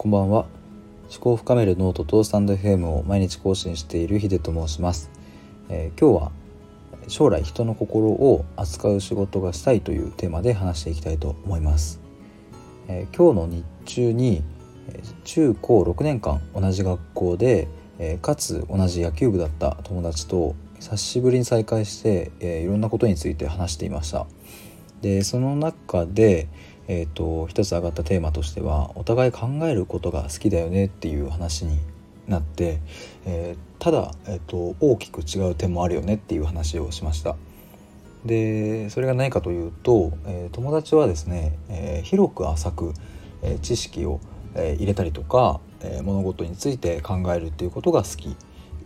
こんばんは。思考を深めるノートとスタンド FM を毎日更新しているヒデと申します、えー、今日は将来人の心を扱う仕事がしたいというテーマで話していきたいと思います、えー、今日の日中に中高6年間同じ学校で、えー、かつ同じ野球部だった友達と久しぶりに再会して、えいろんなことについて話していました。でその中で、えーと、一つ上がったテーマとしてはお互い考えることが好きだよねっていう話になって、えー、ただ、えーと、大きく違う点もあるよねっていう話をしました。でそれが何かというと、えー、友達はですね、えー、広く浅く、え知識を、え入れたりとか、え物事について考えるっていうことが好き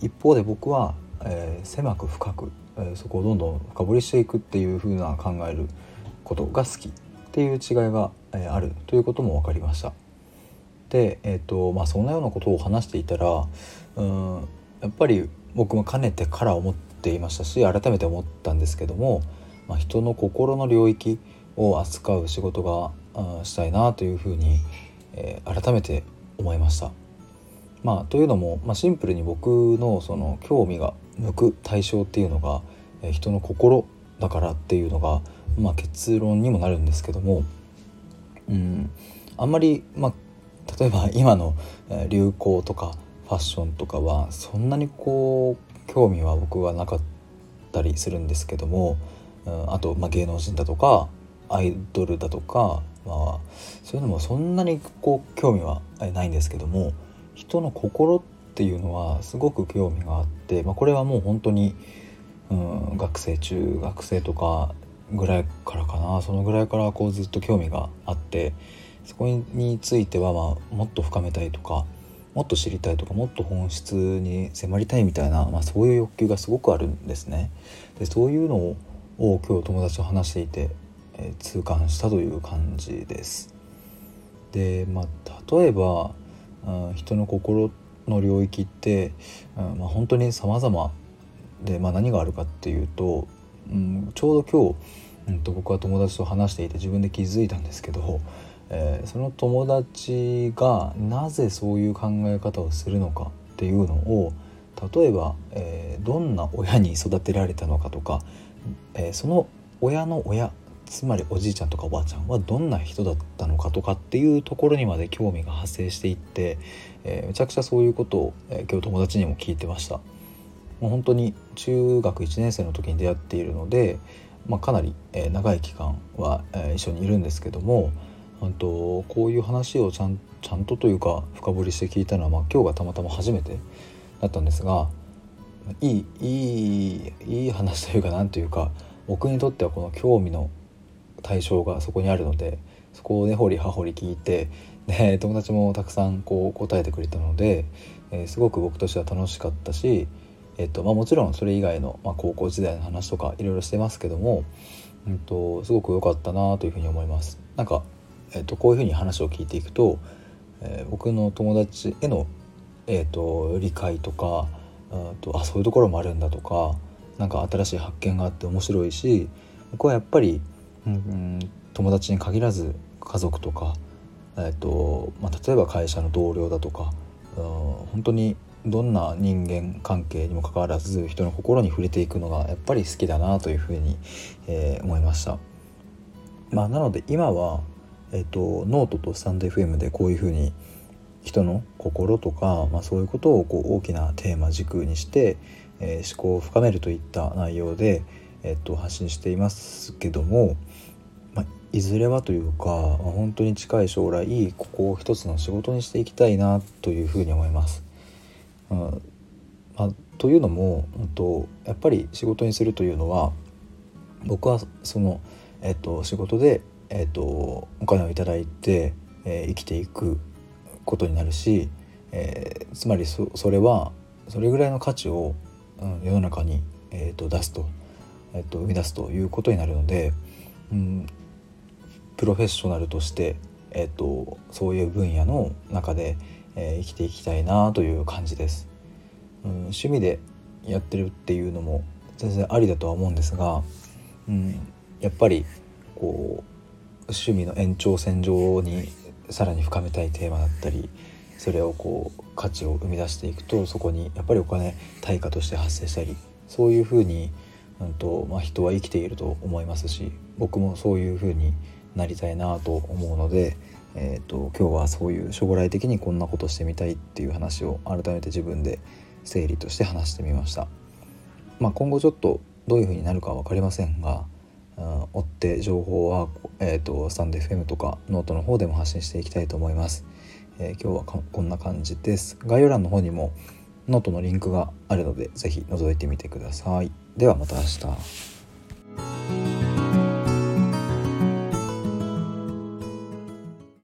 一方で僕は、え狭く深く、えそこをどんどん深掘りしていくっていう風な考えることが好きっていう違いがあるということも分かりました。で、えーとまあ、そんなようなことを話していたらうんやっぱり僕もかねてから思っていましたし改めて思ったんですけども、まあ、人の心の領域を扱う仕事がしたいなというふうに、えー、改めて思いました。まあ、というのも、まあ、シンプルに僕のその興味が向く対象っていうのが、えー、人の心だからっていうのがまあ、結論にもなるんですけども、うん、あんまり、まあ、例えば 今の流行とかファッションとかはそんなにこう興味は僕はなかったりするんですけども、うん、あと、まあ、芸能人だとかアイドルだとか、まあ、そういうのもそんなにこう興味はないんですけども人の心っていうのはすごく興味があって、まあ、これはもう本当に、うん、学生中学生とかぐらいからかなそのぐらいからこうずっと興味があってそこについてはまあもっと深めたいとかもっと知りたいとかもっと本質に迫りたいみたいな、まあ、そういう欲求がすごくあるんですね。でそういうのを今日友達と話していて、えー、痛感したという感じです。でまあ例えば、うん、人の心の領域って、うんまあ、本当に様々で、まあ、何があるかっていうとうん、ちょうど今日、うん、と僕は友達と話していて自分で気づいたんですけど、えー、その友達がなぜそういう考え方をするのかっていうのを例えば、えー、どんな親に育てられたのかとか、えー、その親の親つまりおじいちゃんとかおばあちゃんはどんな人だったのかとかっていうところにまで興味が発生していって、えー、めちゃくちゃそういうことを、えー、今日友達にも聞いてました。もう本当に中学1年生の時に出会っているので、まあ、かなり、え長い期間は、え一緒にいるんですけども本当こういう話をちゃんちゃんとというか深掘りして聞いたのは、まあ、今日がたまたま初めてだったんですがいいいいいい話というか何というか僕にとってはこの興味の対象がそこにあるのでそこを根掘り葉掘り聞いてで友達もたくさんこう答えてくれたので、えー、すごく僕としては楽しかったしえっとまあ、もちろんそれ以外の、まあ、高校時代の話とかいろいろしてますけども、うんと、すごく良かったなというふうに思います。なんか、えっと、こういうふうに話を聞いていくと、えー、僕の友達への、えっと、理解とかうんとあそういうところもあるんだとか何か新しい発見があって面白いし僕はやっぱり、うん、友達に限らず家族とか、えっとまあ、例えば会社の同僚だとか、うん、本当にどんな人間関係にもかかわらず人の心に触れていくのがやっぱり好きだなというふうに、えー、思いました。まあ、なので今は、えーと、ノートとスタンド FM でこういうふうに人の心とか、まあ、そういうことをこう大きなテーマ軸にして、えー、思考を深めるといった内容で、えーと、発信していますけども、まあ、いずれはというか、まあ、本当に近い将来ここを一つの仕事にしていきたいなというふうに思います。うん。まあ、というのも、うんと、やっぱり仕事にするというのは僕はその、えっと、仕事で、えっと、お金を頂いて、えー、生きていくことになるし、えー、つまりそそれはそれぐらいの価値を、うん、世の中に、えーと、出すと,、えーと、生み出すということになるので、うん、プロフェッショナルとして、えーとそういう分野の中で、えー、生きていきたいなという感じです、うん、趣味でやってるっていうのも全然ありだとは思うんですが、うん、やっぱりこう趣味の延長線上にさらに深めたいテーマだったりそれをこう価値を生み出していくとそこにやっぱりお金対価として発生したりそういうふうに、うんとまあ、人は生きていると思いますし僕もそういうふうになりたいなと思うので、えーと、今日はそういう将来的にこんなことしてみたいっていう話を改めて自分で整理として話してみました。まあ、今後ちょっとどういうふうになるかは分かりませんが、うん、追って情報は、えーと、スタンド FM とかノートの方でも発信していきたいと思います。えー、今日はこんな感じです。概要欄の方にもノートのリンクがあるので是非覗いてみてください。ではまた明日。